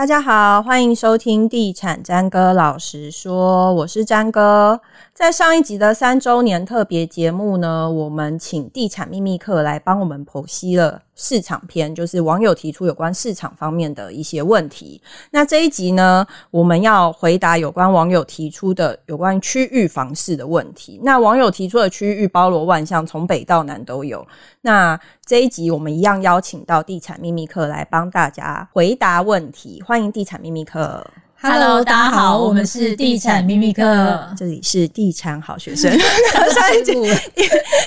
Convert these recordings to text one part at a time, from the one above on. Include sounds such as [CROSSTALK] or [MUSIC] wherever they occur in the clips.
大家好，欢迎收听地产詹哥老实说，我是詹哥。在上一集的三周年特别节目呢，我们请地产秘密课来帮我们剖析了市场篇，就是网友提出有关市场方面的一些问题。那这一集呢，我们要回答有关网友提出的有关区域房市的问题。那网友提出的区域包罗万象，从北到南都有。那这一集我们一样邀请到地产秘密课来帮大家回答问题，欢迎地产秘密课。Hello，大家好，我们是地产秘密课，这里是地产好学生。上一集，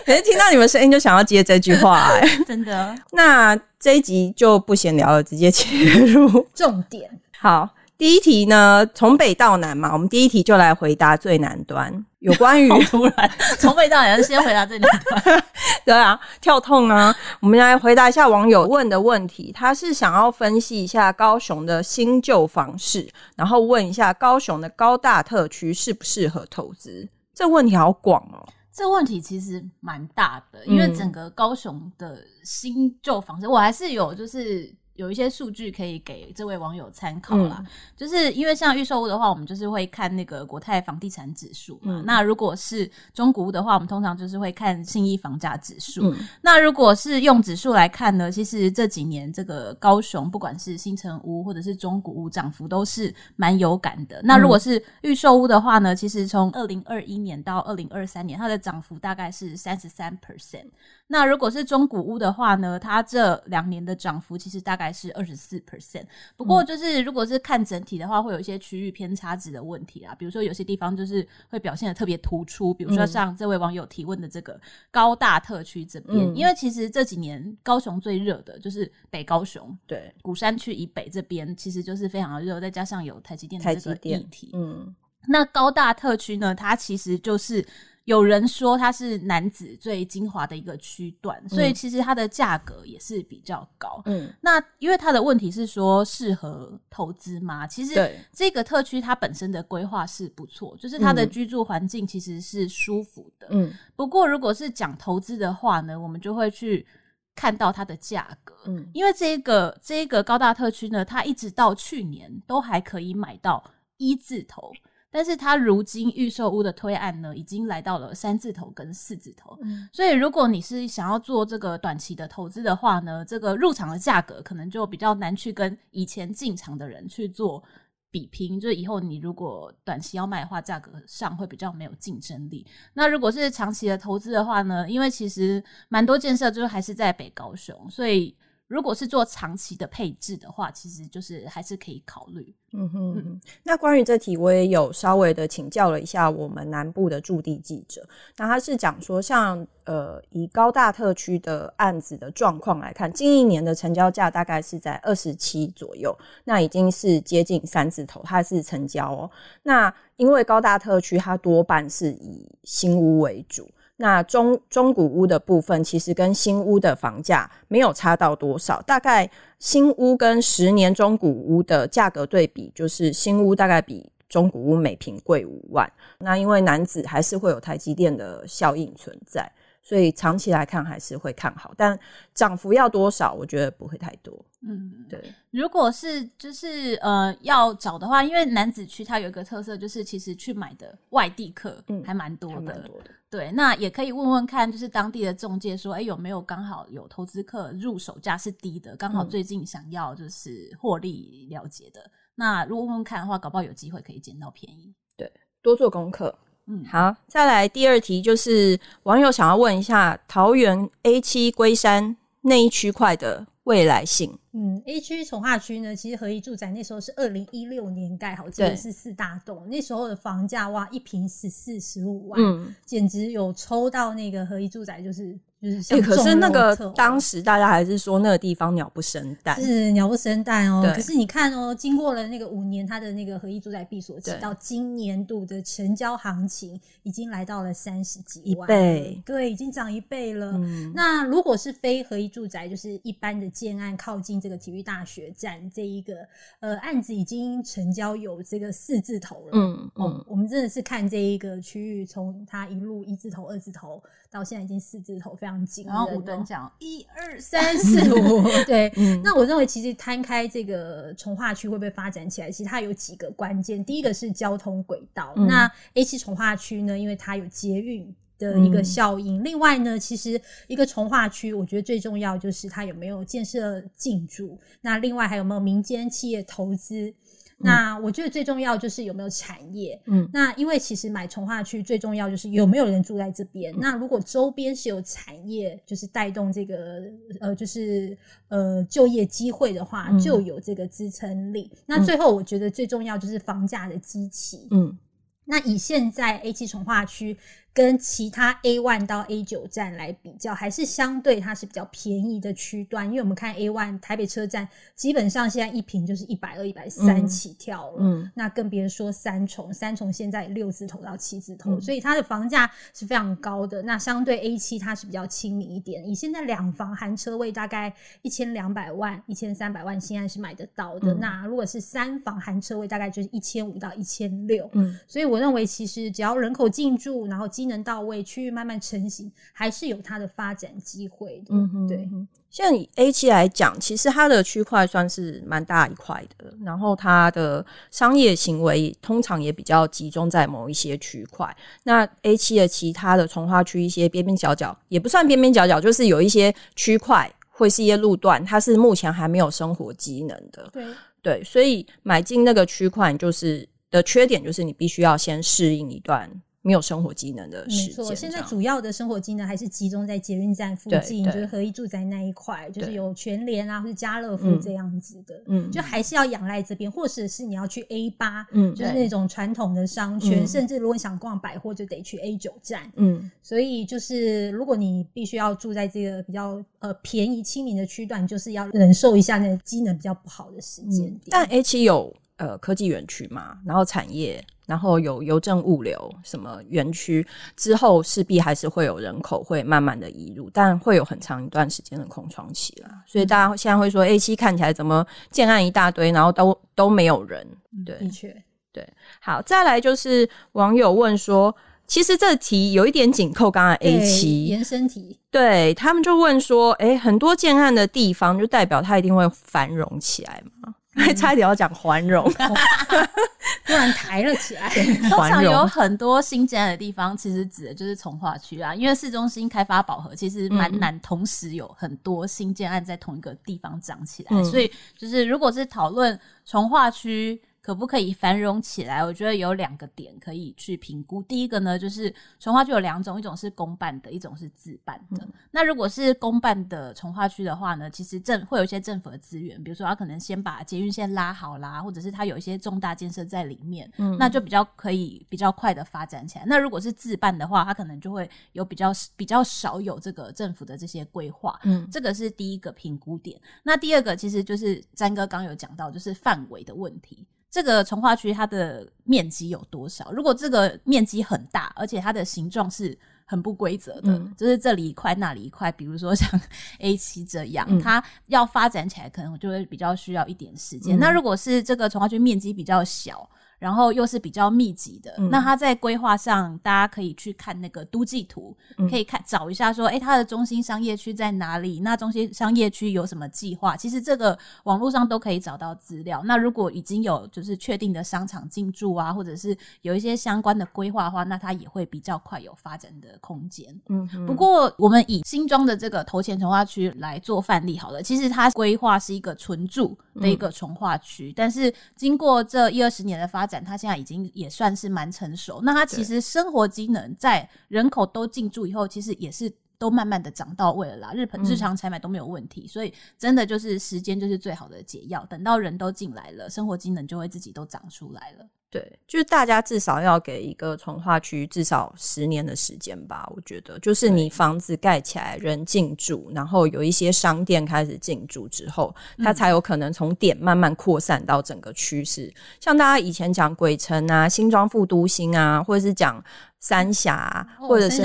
可是听到你们声音就想要接这句话，哎，[LAUGHS] 真的。那这一集就不闲聊了，直接切入重点。好。第一题呢，从北到南嘛，我们第一题就来回答最南端，有关于突然从北到南，先回答最南端，[LAUGHS] 对啊，跳痛啊，我们来回答一下网友问的问题，他是想要分析一下高雄的新旧房市，然后问一下高雄的高大特区适不适合投资，这问题好广哦，这问题其实蛮大的，因为整个高雄的新旧房市，我还是有就是。有一些数据可以给这位网友参考啦，嗯、就是因为像预售屋的话，我们就是会看那个国泰房地产指数嘛。嗯、那如果是中古屋的话，我们通常就是会看信义房价指数。嗯、那如果是用指数来看呢，其实这几年这个高雄不管是新城屋或者是中古屋涨幅都是蛮有感的。嗯、那如果是预售屋的话呢，其实从二零二一年到二零二三年，它的涨幅大概是三十三 percent。那如果是中古屋的话呢，它这两年的涨幅其实大概是二十四 percent。不过就是如果是看整体的话，会有一些区域偏差值的问题啊。比如说有些地方就是会表现的特别突出，比如说像这位网友提问的这个高大特区这边，嗯、因为其实这几年高雄最热的就是北高雄，对，鼓山区以北这边其实就是非常的热，再加上有台积电的这个议题，嗯，那高大特区呢，它其实就是。有人说它是男子最精华的一个区段，嗯、所以其实它的价格也是比较高。嗯，那因为它的问题是说适合投资吗？其实这个特区它本身的规划是不错，就是它的居住环境其实是舒服的。嗯，不过如果是讲投资的话呢，我们就会去看到它的价格。嗯，因为这个这个高大特区呢，它一直到去年都还可以买到一字头。但是它如今预售屋的推案呢，已经来到了三字头跟四字头，嗯、所以如果你是想要做这个短期的投资的话呢，这个入场的价格可能就比较难去跟以前进场的人去做比拼，就是以后你如果短期要卖的话，价格上会比较没有竞争力。那如果是长期的投资的话呢，因为其实蛮多建设就是还是在北高雄，所以。如果是做长期的配置的话，其实就是还是可以考虑。嗯哼，嗯，那关于这题，我也有稍微的请教了一下我们南部的驻地记者。那他是讲说像，像呃，以高大特区的案子的状况来看，近一年的成交价大概是在二十七左右，那已经是接近三字头，它是成交哦。那因为高大特区它多半是以新屋为主。那中中古屋的部分，其实跟新屋的房价没有差到多少，大概新屋跟十年中古屋的价格对比，就是新屋大概比中古屋每平贵五万。那因为男子还是会有台积电的效应存在。所以长期来看还是会看好，但涨幅要多少，我觉得不会太多。嗯，对。如果是就是呃要找的话，因为男子区它有一个特色，就是其实去买的外地客还蛮多的。嗯，还蛮多的。对，那也可以问问看，就是当地的中介说，哎，有没有刚好有投资客入手价是低的，刚好最近想要就是获利了结的。嗯，那如果问问看的话，搞不好有机会可以捡到便宜。对，多做功课。嗯，好，再来第二题，就是网友想要问一下桃园 A 七龟山那一区块的未来性。嗯，A 区从化区呢，其实合一住宅那时候是二零一六年盖好，记得是四大栋，那时候的房价哇，一平十四十五万，嗯，简直有抽到那个合一住宅，就是。哎、欸，可是那个当时大家还是说那个地方鸟不生蛋，是鸟不生蛋哦。可是你看哦，经过了那个五年，它的那个合一住宅闭锁期，到今年度的成交行情已经来到了三十几万，一倍，对，已经涨一倍了。嗯、那如果是非合一住宅，就是一般的建案，靠近这个体育大学站这一个呃案子，已经成交有这个四字头了。嗯嗯，哦、我们真的是看这一个区域，从它一路一字头、二字头到现在已经四字头，非常。常惊人。然后五等奖一二 [LAUGHS] 三四五，对。嗯、那我认为其实摊开这个从化区会不会发展起来，其实它有几个关键。第一个是交通轨道，嗯、那 A 七从化区呢，因为它有捷运的一个效应。嗯、另外呢，其实一个从化区，我觉得最重要就是它有没有建设进驻，那另外还有没有民间企业投资。那我觉得最重要就是有没有产业，嗯，那因为其实买从化区最重要就是有没有人住在这边。嗯、那如果周边是有产业，就是带动这个呃，就是呃就业机会的话，就有这个支撑力。嗯、那最后我觉得最重要就是房价的基期，嗯，那以现在 A 七从化区。跟其他 A one 到 A 九站来比较，还是相对它是比较便宜的区段。因为我们看 A one 台北车站，基本上现在一平就是一百二、一百三起跳了。嗯，那更别说三重，三重现在六字头到七字头，嗯、所以它的房价是非常高的。那相对 A 七它是比较亲民一点，以现在两房含车位大概一千两百万、一千三百万，现在是买得到的。嗯、那如果是三房含车位，大概就是一千五到一千六。嗯，所以我认为其实只要人口进驻，然后机能到位，区域慢慢成型，还是有它的发展机会的。嗯哼，对。像以 A 七来讲，其实它的区块算是蛮大一块的，然后它的商业行为通常也比较集中在某一些区块。那 A 七的其他的从化区一些边边角角，也不算边边角角，就是有一些区块会是一些路段，它是目前还没有生活机能的。对对，所以买进那个区块，就是的缺点就是你必须要先适应一段。没有生活机能的时间，没错。现在主要的生活机能还是集中在捷运站附近，就是合一住宅那一块，就是有全联啊，或者家乐福这样子的。嗯，就还是要仰赖这边，或者是你要去 A 八，嗯，就是那种传统的商圈，甚至如果你想逛百货，就得去 A 九站。嗯，所以就是如果你必须要住在这个比较呃便宜亲民的区段，就是要忍受一下那个机能比较不好的时间点。但 A 七有呃科技园区嘛，然后产业。然后有邮政物流什么园区之后，势必还是会有人口会慢慢的移入，但会有很长一段时间的空窗期啦。所以大家现在会说 A 七看起来怎么建案一大堆，然后都都没有人。对，的确，对。好，再来就是网友问说，其实这题有一点紧扣刚刚 A 七延伸题，对他们就问说，诶，很多建案的地方就代表它一定会繁荣起来吗？还差一点要讲环荣，[LAUGHS] 突然抬了起来。[LAUGHS] 通常有很多新建的地方，其实指的就是从化区啊，因为市中心开发饱和，其实蛮难同时有很多新建案在同一个地方长起来，嗯、所以就是如果是讨论从化区。可不可以繁荣起来？我觉得有两个点可以去评估。第一个呢，就是从化区有两种，一种是公办的，一种是自办的。嗯、那如果是公办的从化区的话呢，其实政会有一些政府的资源，比如说他可能先把捷运线拉好啦，或者是他有一些重大建设在里面，嗯，那就比较可以比较快的发展起来。那如果是自办的话，他可能就会有比较比较少有这个政府的这些规划，嗯，这个是第一个评估点。那第二个其实就是詹哥刚有讲到，就是范围的问题。这个从化区它的面积有多少？如果这个面积很大，而且它的形状是很不规则的，嗯、就是这里一块那里一块，比如说像 [LAUGHS] A 七这样，嗯、它要发展起来可能就会比较需要一点时间。嗯、那如果是这个从化区面积比较小，然后又是比较密集的，嗯、那它在规划上，大家可以去看那个都计图，嗯、可以看找一下说，哎，它的中心商业区在哪里？那中心商业区有什么计划？其实这个网络上都可以找到资料。那如果已经有就是确定的商场进驻啊，或者是有一些相关的规划的话，那它也会比较快有发展的空间。嗯哼，不过我们以新庄的这个头前从化区来做范例好了，其实它规划是一个纯住的一个从化区，嗯、但是经过这一二十年的发展。它现在已经也算是蛮成熟，那它其实生活机能在人口都进驻以后，其实也是都慢慢的涨到位了啦。日本日常采买都没有问题，嗯、所以真的就是时间就是最好的解药。等到人都进来了，生活机能就会自己都长出来了。对，就是大家至少要给一个从化区至少十年的时间吧，我觉得，就是你房子盖起来，人进驻，然后有一些商店开始进驻之后，它才有可能从点慢慢扩散到整个趋势。嗯、像大家以前讲鬼城啊、新庄副都心啊，或者是讲三峡，哦、或者是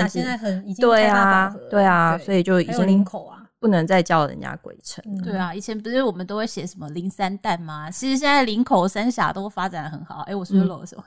对啊，对啊，对所以就已经林口啊。不能再叫人家鬼城。嗯、对啊，以前不是我们都会写什么林三蛋吗？其实现在林口三峡都发展的很好。哎、欸，我是不是漏了什么？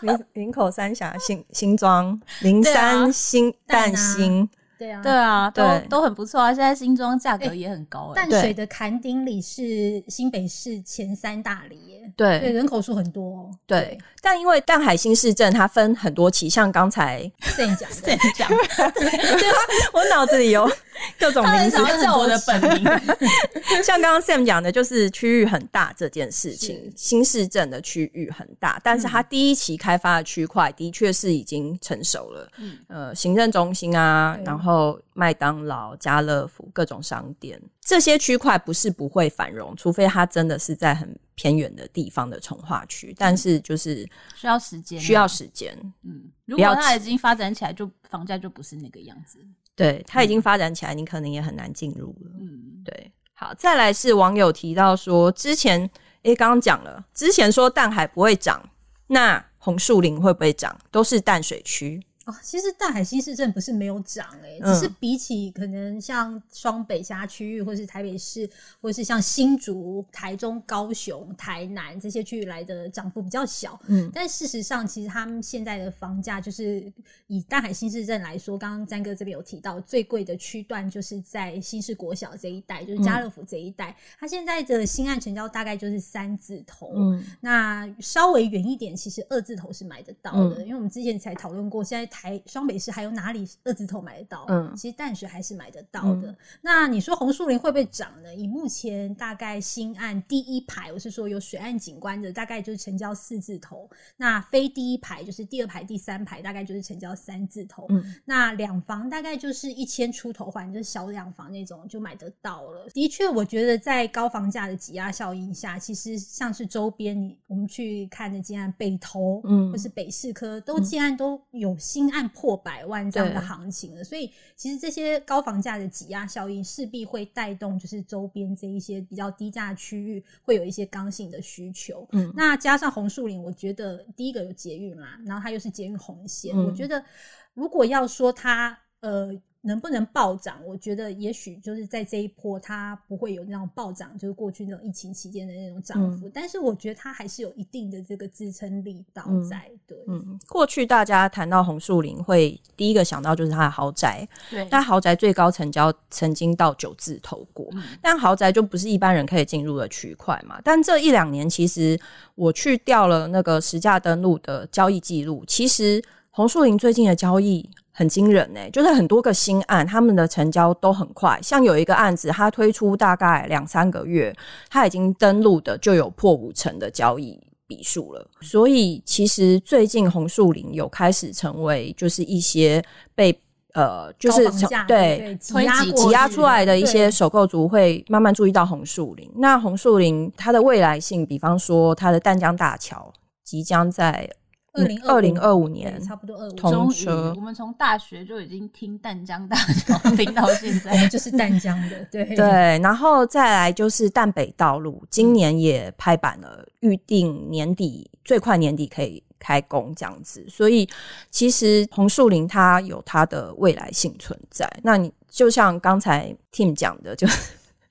[LAUGHS] 林林口三峡新新庄林三新蛋新。对啊，对啊，都都很不错啊。现在新庄价格也很高，淡水的坎丁里是新北市前三大里耶，对，对，人口数很多。对，但因为淡海新市镇它分很多期，像刚才 Sam 讲的，Sam 讲，[LAUGHS] 对啊，我脑子里有 [LAUGHS] 各种名字，叫我的本名。[LAUGHS] 像刚刚 Sam 讲的，就是区域很大这件事情，新市镇的区域很大，但是它第一期开发的区块的确是已经成熟了，嗯，呃，行政中心啊，然后麦当劳、家乐福各种商店，这些区块不是不会繁荣，除非它真的是在很偏远的地方的从化区，但是就是需要时间，需要时间，嗯，如果它已经发展起来，就房价就不是那个样子，对，它已经发展起来，你可能也很难进入了，嗯，对。好，再来是网友提到说，之前诶，刚刚讲了，之前说淡海不会涨，那红树林会不会涨？都是淡水区。哦，其实大海新市镇不是没有涨哎、欸，只是比起可能像双北其他区域，或是台北市，或是像新竹、台中、高雄、台南这些区域来的涨幅比较小。嗯，但事实上，其实他们现在的房价就是以大海新市镇来说，刚刚詹哥这边有提到，最贵的区段就是在新市国小这一带，就是家乐福这一带，嗯、它现在的新案成交大概就是三字头。嗯，那稍微远一点，其实二字头是买得到的，嗯、因为我们之前才讨论过，现在。台双北市还有哪里二字头买得到？嗯，其实淡水还是买得到的。嗯、那你说红树林会不会涨呢？以目前大概新案第一排，我是说有水岸景观的，大概就是成交四字头。那非第一排就是第二排、第三排，大概就是成交三字头。嗯，那两房大概就是一千出头，或者是小两房那种就买得到了。的确，我觉得在高房价的挤压效应下，其实像是周边你，我们去看的建案北投，嗯，或是北市科，都建案都有新。新案破百万这样的行情了，所以其实这些高房价的挤压效应势必会带动，就是周边这一些比较低价区域会有一些刚性的需求。嗯，那加上红树林，我觉得第一个有捷运啦，然后它又是捷运红线，嗯、我觉得如果要说它呃。能不能暴涨？我觉得也许就是在这一波，它不会有那种暴涨，就是过去那种疫情期间的那种涨幅。嗯、但是我觉得它还是有一定的这个支撑力道在。嗯、对，嗯，过去大家谈到红树林，会第一个想到就是它的豪宅。对，那豪宅最高成交曾经到九字头过，嗯、但豪宅就不是一般人可以进入的区块嘛。但这一两年，其实我去调了那个实价登录的交易记录，其实红树林最近的交易。很惊人呢、欸，就是很多个新案，他们的成交都很快。像有一个案子，它推出大概两三个月，它已经登录的就有破五成的交易笔数了。所以其实最近红树林有开始成为就是一些被呃，就是对挤压挤压出来的一些首购族会慢慢注意到红树林。那红树林它的未来性，比方说它的淡江大桥即将在。二零二零二五年，差不多二五通车。我们从大学就已经听淡江大桥听到现在，[LAUGHS] 我们就是淡江的，对对。然后再来就是淡北道路，今年也拍板了，预定年底最快年底可以开工这样子。所以其实红树林它有它的未来性存在。那你就像刚才 Tim 讲的，就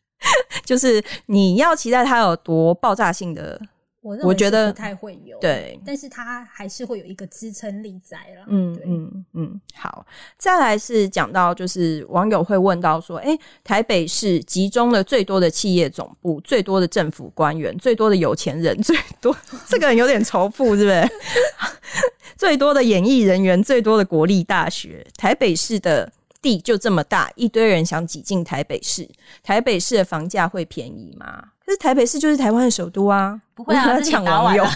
[LAUGHS] 就是你要期待它有多爆炸性的。我觉得不太会有，对，但是它还是会有一个支撑力在了。嗯嗯嗯，好。再来是讲到，就是网友会问到说，哎，台北市集中了最多的企业总部，最多的政府官员，最多的有钱人，[LAUGHS] 最多这个人有点仇富，是不是？[LAUGHS] 最多的演艺人员，最多的国立大学，台北市的地就这么大，一堆人想挤进台北市，台北市的房价会便宜吗？可是台北市就是台湾的首都啊，不会啊，抢网友，就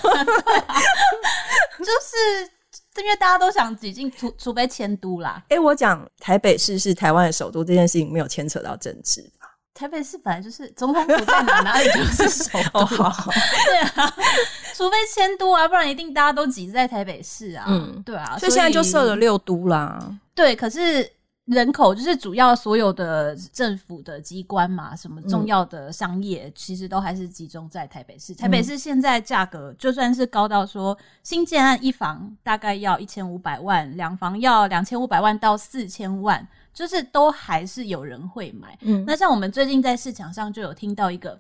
是因为大家都想挤进，除除非迁都啦。哎、欸，我讲台北市是台湾的首都这件事情没有牵扯到政治吧？台北市本来就是总统府在哪，哪里就是首都。哦、好好 [LAUGHS] 对啊，除非迁都啊，不然一定大家都挤在台北市啊。嗯，对啊，所以现在就设了六都啦。对，可是。人口就是主要所有的政府的机关嘛，什么重要的商业，其实都还是集中在台北市。台北市现在价格就算是高到说新建案一房大概要一千五百万，两房要两千五百万到四千万，就是都还是有人会买。嗯，那像我们最近在市场上就有听到一个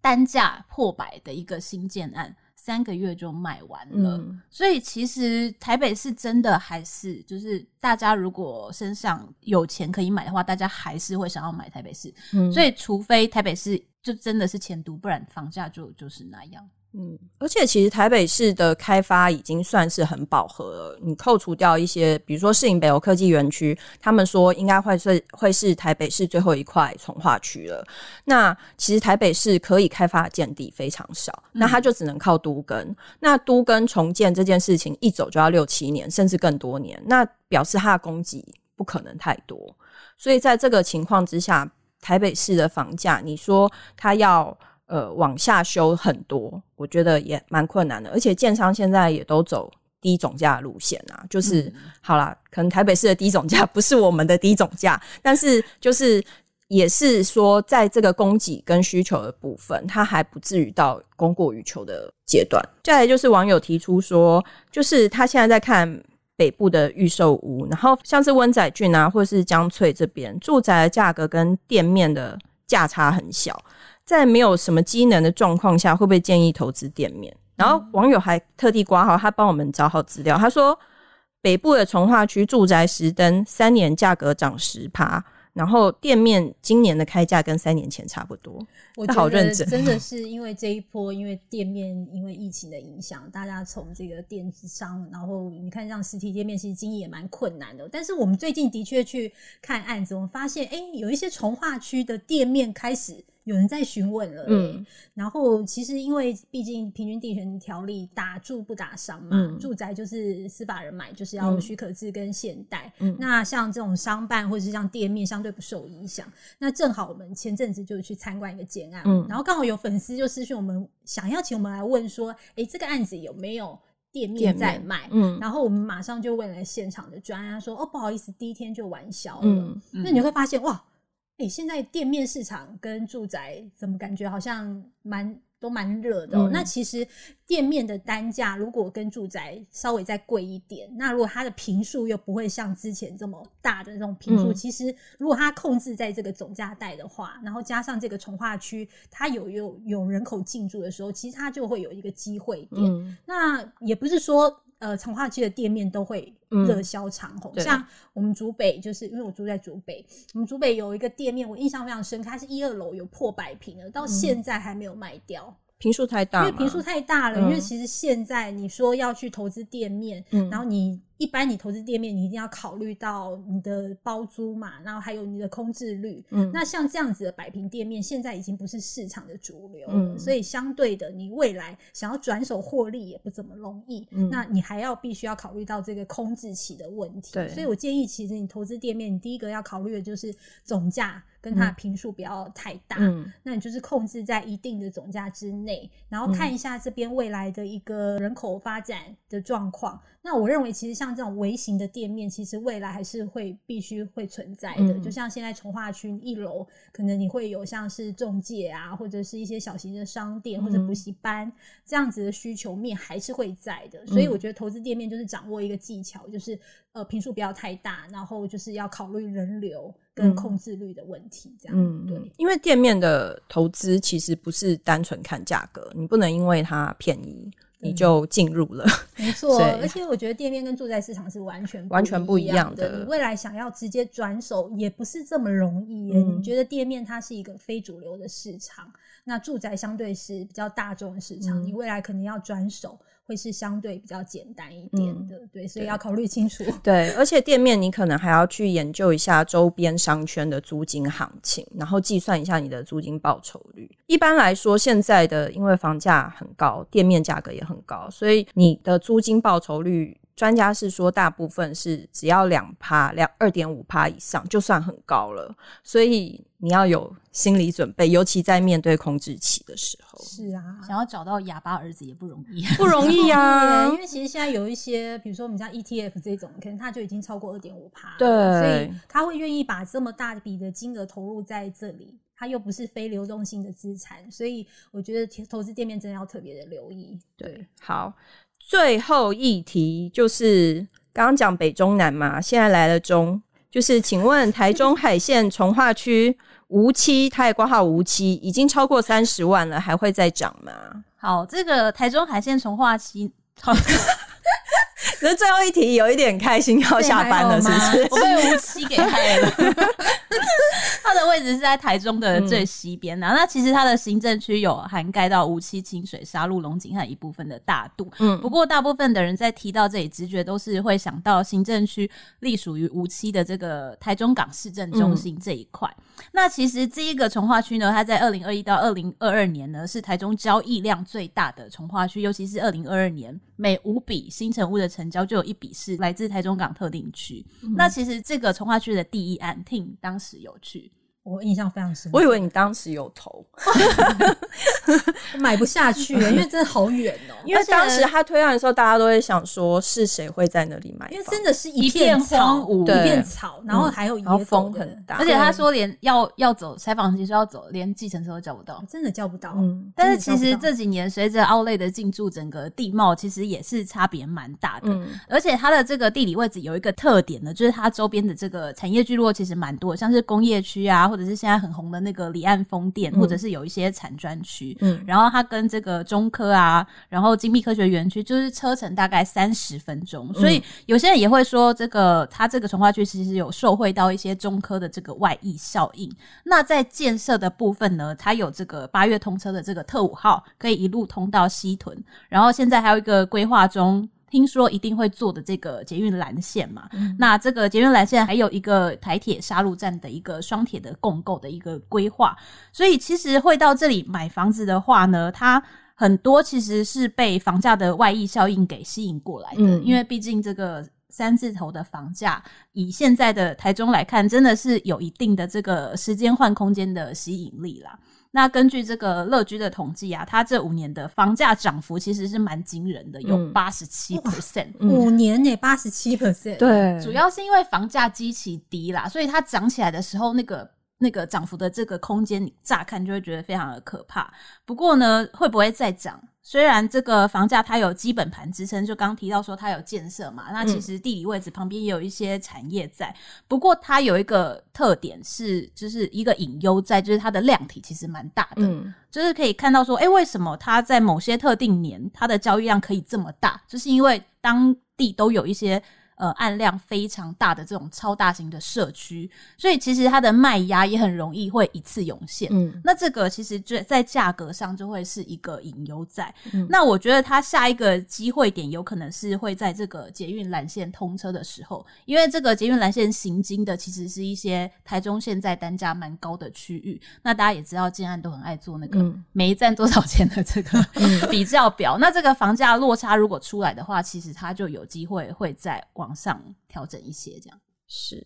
单价破百的一个新建案。三个月就卖完了。嗯、所以其实台北市真的还是就是大家如果身上有钱可以买的话，大家还是会想要买台北市。嗯、所以除非台北市就真的是钱多，不然房价就就是那样。嗯，而且其实台北市的开发已经算是很饱和了。你扣除掉一些，比如说市营北欧科技园区，他们说应该会是会是台北市最后一块从化区了。那其实台北市可以开发的建地非常少，那它就只能靠都根。嗯、那都根重建这件事情一走就要六七年，甚至更多年。那表示它的供给不可能太多。所以在这个情况之下，台北市的房价，你说它要。呃，往下修很多，我觉得也蛮困难的。而且建商现在也都走低总价路线啊，就是、嗯、好啦，可能台北市的低总价不是我们的低总价，但是就是也是说，在这个供给跟需求的部分，它还不至于到供过于求的阶段。再来就是网友提出说，就是他现在在看北部的预售屋，然后像是温仔郡啊，或者是江翠这边住宅的价格跟店面的价差很小。在没有什么机能的状况下，会不会建议投资店面？然后网友还特地挂号，他帮我们找好资料。他说，北部的从化区住宅十登三年价格涨十趴，然后店面今年的开价跟三年前差不多。我好认真的是因为这一波，因为店面因为疫情的影响，大家从这个电子商，然后你看像实体店面，其实经营也蛮困难的。但是我们最近的确去看案子，我们发现，哎，有一些从化区的店面开始。有人在询问了，嗯，然后其实因为毕竟平均地权条例打住不打商嘛，嗯、住宅就是司法人买，就是要许可制跟现贷，嗯，那像这种商办或者是像店面相对不受影响。那正好我们前阵子就去参观一个建案，嗯，然后刚好有粉丝就私讯我们，想要请我们来问说，诶，这个案子有没有店面在卖？嗯，然后我们马上就问了现场的专家，说，哦，不好意思，第一天就完销了。嗯，那你会发现，哇。哎、欸，现在店面市场跟住宅怎么感觉好像蛮都蛮热的，喔？嗯、那其实店面的单价如果跟住宅稍微再贵一点，那如果它的坪数又不会像之前这么大的那种坪数，嗯、其实如果它控制在这个总价带的话，然后加上这个从化区，它有有有人口进驻的时候，其实它就会有一个机会点。嗯、那也不是说。呃，从化区的店面都会热销长虹，嗯、像我们竹北，就是因为我住在竹北，我们竹北有一个店面，我印象非常深刻，它是一二楼有破百平的，到现在还没有卖掉。平数太大，因为平数太大了。嗯、因为其实现在你说要去投资店面，嗯、然后你一般你投资店面，你一定要考虑到你的包租嘛，然后还有你的空置率。嗯，那像这样子的百平店面，现在已经不是市场的主流了，嗯、所以相对的，你未来想要转手获利也不怎么容易。嗯，那你还要必须要考虑到这个空置期的问题。对，所以我建议，其实你投资店面，你第一个要考虑的就是总价。跟它的坪数不要太大，嗯、那你就是控制在一定的总价之内，然后看一下这边未来的一个人口发展的状况。嗯、那我认为，其实像这种微型的店面，其实未来还是会必须会存在的。嗯、就像现在从化区一楼，可能你会有像是中介啊，或者是一些小型的商店或者补习班、嗯、这样子的需求面还是会在的。所以我觉得投资店面就是掌握一个技巧，就是呃平数不要太大，然后就是要考虑人流。跟控制率的问题，这样，嗯，对，因为店面的投资其实不是单纯看价格，你不能因为它便宜你就进入了，[LAUGHS] 没错。而且我觉得店面跟住宅市场是完全完全不一样的，你未来想要直接转手也不是这么容易。你觉得店面它是一个非主流的市场，那住宅相对是比较大众的市场，你未来可能要转手。会是相对比较简单一点的，嗯、对，所以要考虑清楚。[LAUGHS] 对，而且店面你可能还要去研究一下周边商圈的租金行情，然后计算一下你的租金报酬率。一般来说，现在的因为房价很高，店面价格也很高，所以你的租金报酬率。专家是说，大部分是只要两趴、两二点五趴以上，就算很高了。所以你要有心理准备，尤其在面对空置期的时候。是啊，想要找到哑巴儿子也不容易，[LAUGHS] 不容易啊。[LAUGHS] 因为其实现在有一些，比如说我们家 ETF 这种，可能它就已经超过二点五趴，对，所以他会愿意把这么大笔的金额投入在这里，它又不是非流动性的资产，所以我觉得投资店面真的要特别的留意。对，好。最后一题就是刚刚讲北中南嘛，现在来了中，就是请问台中 [LAUGHS] 海线从化区无期，它也挂号无期，已经超过三十万了，还会再涨吗？好，这个台中海线从化期。好 [LAUGHS] 可是最后一题有一点开心要下班了，是不是？我被无期给害了。[LAUGHS] [LAUGHS] 它的位置是在台中的最西边啊。那其实它的行政区有涵盖到梧栖、清水、沙鹿、龙井和一部分的大肚。嗯，不过大部分的人在提到这里，直觉都是会想到行政区隶属于梧栖的这个台中港市政中心这一块。那其实这一个从化区呢，它在二零二一到二零二二年呢，是台中交易量最大的从化区，尤其是二零二二年，每五笔新成屋的成交就有一笔是来自台中港特定区。嗯、那其实这个从化区的第一案，Ting 当时是有趣我印象非常深，我以为你当时有投，[LAUGHS] 买不下去，因为真的好远哦。因为当时他推案的时候，大家都会想说是谁会在那里买，因为真的是一片荒芜，一片草，然后还有野风很大，而且他说连要要走采访期说要走，连计程车都叫不到，真的叫不到。嗯，但是其实这几年随着奥莱的进驻，整个地貌其实也是差别蛮大的。嗯，而且它的这个地理位置有一个特点呢，就是它周边的这个产业聚落其实蛮多，像是工业区啊。或者是现在很红的那个离岸风电，嗯、或者是有一些产专区，嗯，然后它跟这个中科啊，然后精密科学园区，就是车程大概三十分钟，嗯、所以有些人也会说，这个它这个重划区其实有受惠到一些中科的这个外溢效应。那在建设的部分呢，它有这个八月通车的这个特五号，可以一路通到西屯，然后现在还有一个规划中。听说一定会做的这个捷运蓝线嘛，嗯、那这个捷运蓝线还有一个台铁沙鹿站的一个双铁的共构的一个规划，所以其实会到这里买房子的话呢，它很多其实是被房价的外溢效应给吸引过来的，嗯、因为毕竟这个三字头的房价，以现在的台中来看，真的是有一定的这个时间换空间的吸引力啦。那根据这个乐居的统计啊，它这五年的房价涨幅其实是蛮惊人的，有八十七 percent，五年内八十七 percent，对，主要是因为房价基期低啦，所以它涨起来的时候，那个那个涨幅的这个空间，你乍看就会觉得非常的可怕。不过呢，会不会再涨？虽然这个房价它有基本盘支撑，就刚提到说它有建设嘛，那其实地理位置旁边也有一些产业在。嗯、不过它有一个特点是，就是一个隐忧在，就是它的量体其实蛮大的，嗯、就是可以看到说，哎、欸，为什么它在某些特定年它的交易量可以这么大？就是因为当地都有一些。呃，案量非常大的这种超大型的社区，所以其实它的卖压也很容易会一次涌现。嗯，那这个其实就在价格上就会是一个隐忧在。嗯，那我觉得它下一个机会点有可能是会在这个捷运蓝线通车的时候，因为这个捷运蓝线行经的其实是一些台中现在单价蛮高的区域。那大家也知道，建案都很爱做那个每一站多少钱的这个 [LAUGHS] 比较表。那这个房价落差如果出来的话，其实它就有机会会在往往上调整一些，这样是。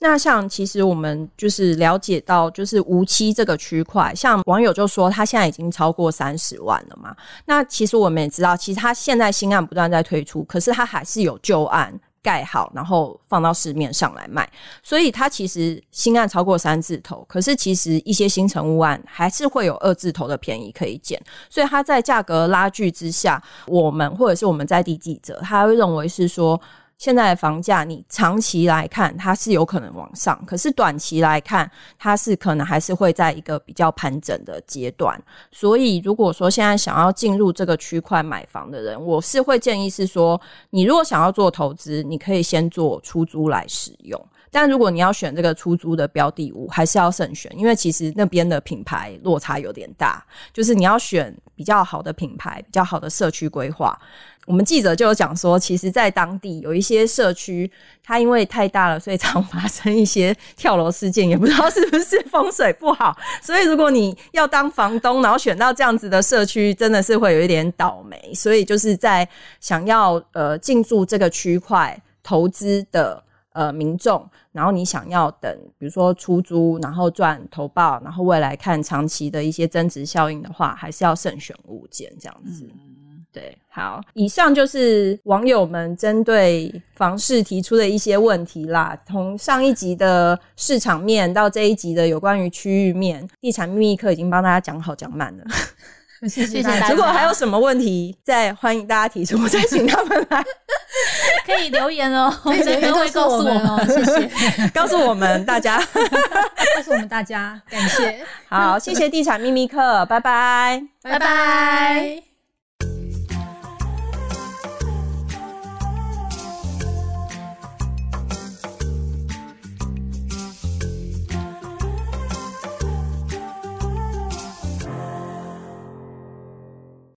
那像其实我们就是了解到，就是无期这个区块，像网友就说他现在已经超过三十万了嘛。那其实我们也知道，其实他现在新案不断在推出，可是他还是有旧案盖好，然后放到市面上来卖。所以他其实新案超过三字头，可是其实一些新成屋案还是会有二字头的便宜可以捡。所以他在价格拉锯之下，我们或者是我们在地记者，他会认为是说。现在的房价，你长期来看它是有可能往上，可是短期来看，它是可能还是会在一个比较盘整的阶段。所以，如果说现在想要进入这个区块买房的人，我是会建议是说，你如果想要做投资，你可以先做出租来使用。但如果你要选这个出租的标的物，还是要慎选，因为其实那边的品牌落差有点大，就是你要选比较好的品牌，比较好的社区规划。我们记者就有讲说，其实，在当地有一些社区，它因为太大了，所以常发生一些跳楼事件，也不知道是不是风水不好。所以，如果你要当房东，然后选到这样子的社区，真的是会有一点倒霉。所以，就是在想要呃进驻这个区块投资的呃民众，然后你想要等，比如说出租，然后赚投报，然后未来看长期的一些增值效应的话，还是要慎选物件这样子。对，好，以上就是网友们针对房市提出的一些问题啦。从上一集的市场面到这一集的有关于区域面，地产秘密课已经帮大家讲好讲满了。谢谢大家。如果还有什么问题，再欢迎大家提出，我再 [LAUGHS] 请他们来，可以留言哦，[LAUGHS] 我们会告诉我们哦。谢谢，告诉我们大家，[LAUGHS] 告诉我们大家，感谢。好，谢谢地产秘密课，拜拜，拜拜。